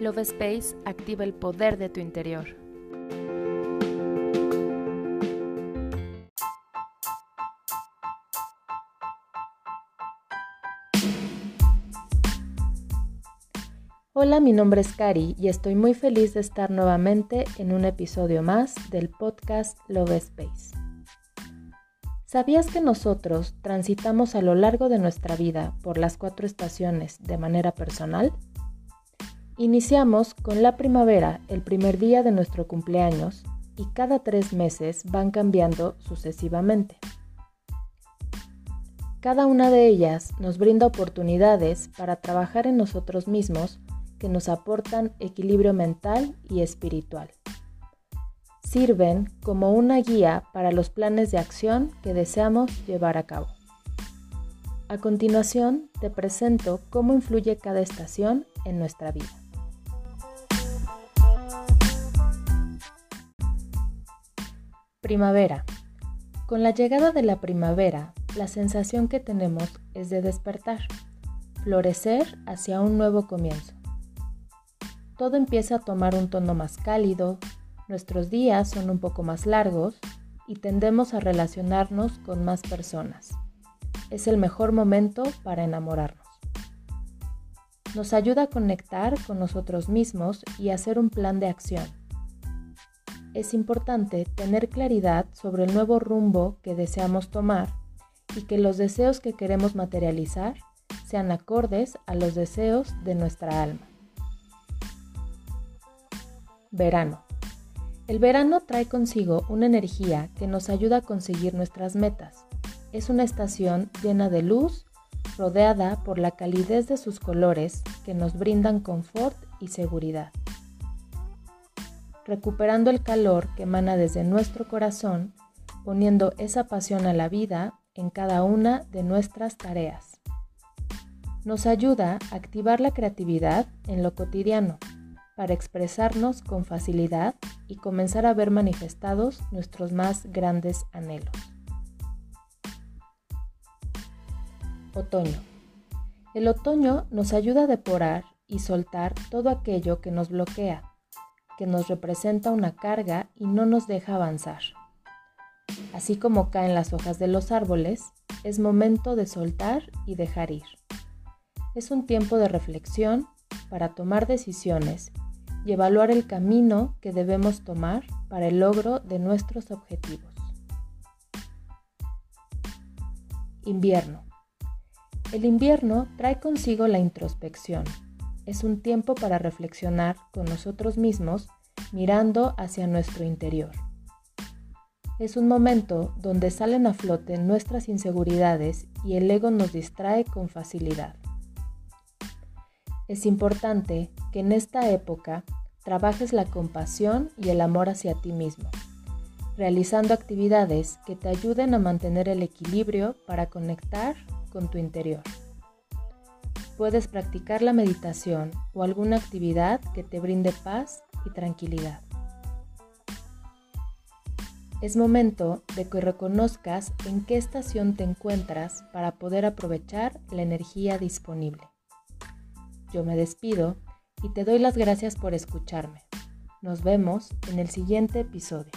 Love Space activa el poder de tu interior. Hola, mi nombre es Cari y estoy muy feliz de estar nuevamente en un episodio más del podcast Love Space. ¿Sabías que nosotros transitamos a lo largo de nuestra vida por las cuatro estaciones de manera personal? Iniciamos con la primavera, el primer día de nuestro cumpleaños, y cada tres meses van cambiando sucesivamente. Cada una de ellas nos brinda oportunidades para trabajar en nosotros mismos que nos aportan equilibrio mental y espiritual sirven como una guía para los planes de acción que deseamos llevar a cabo. A continuación, te presento cómo influye cada estación en nuestra vida. Primavera. Con la llegada de la primavera, la sensación que tenemos es de despertar, florecer hacia un nuevo comienzo. Todo empieza a tomar un tono más cálido, Nuestros días son un poco más largos y tendemos a relacionarnos con más personas. Es el mejor momento para enamorarnos. Nos ayuda a conectar con nosotros mismos y hacer un plan de acción. Es importante tener claridad sobre el nuevo rumbo que deseamos tomar y que los deseos que queremos materializar sean acordes a los deseos de nuestra alma. Verano. El verano trae consigo una energía que nos ayuda a conseguir nuestras metas. Es una estación llena de luz, rodeada por la calidez de sus colores que nos brindan confort y seguridad. Recuperando el calor que emana desde nuestro corazón, poniendo esa pasión a la vida en cada una de nuestras tareas. Nos ayuda a activar la creatividad en lo cotidiano para expresarnos con facilidad y comenzar a ver manifestados nuestros más grandes anhelos. Otoño. El otoño nos ayuda a depurar y soltar todo aquello que nos bloquea, que nos representa una carga y no nos deja avanzar. Así como caen las hojas de los árboles, es momento de soltar y dejar ir. Es un tiempo de reflexión para tomar decisiones y evaluar el camino que debemos tomar para el logro de nuestros objetivos. Invierno. El invierno trae consigo la introspección. Es un tiempo para reflexionar con nosotros mismos mirando hacia nuestro interior. Es un momento donde salen a flote nuestras inseguridades y el ego nos distrae con facilidad. Es importante que en esta época trabajes la compasión y el amor hacia ti mismo, realizando actividades que te ayuden a mantener el equilibrio para conectar con tu interior. Puedes practicar la meditación o alguna actividad que te brinde paz y tranquilidad. Es momento de que reconozcas en qué estación te encuentras para poder aprovechar la energía disponible. Yo me despido y te doy las gracias por escucharme. Nos vemos en el siguiente episodio.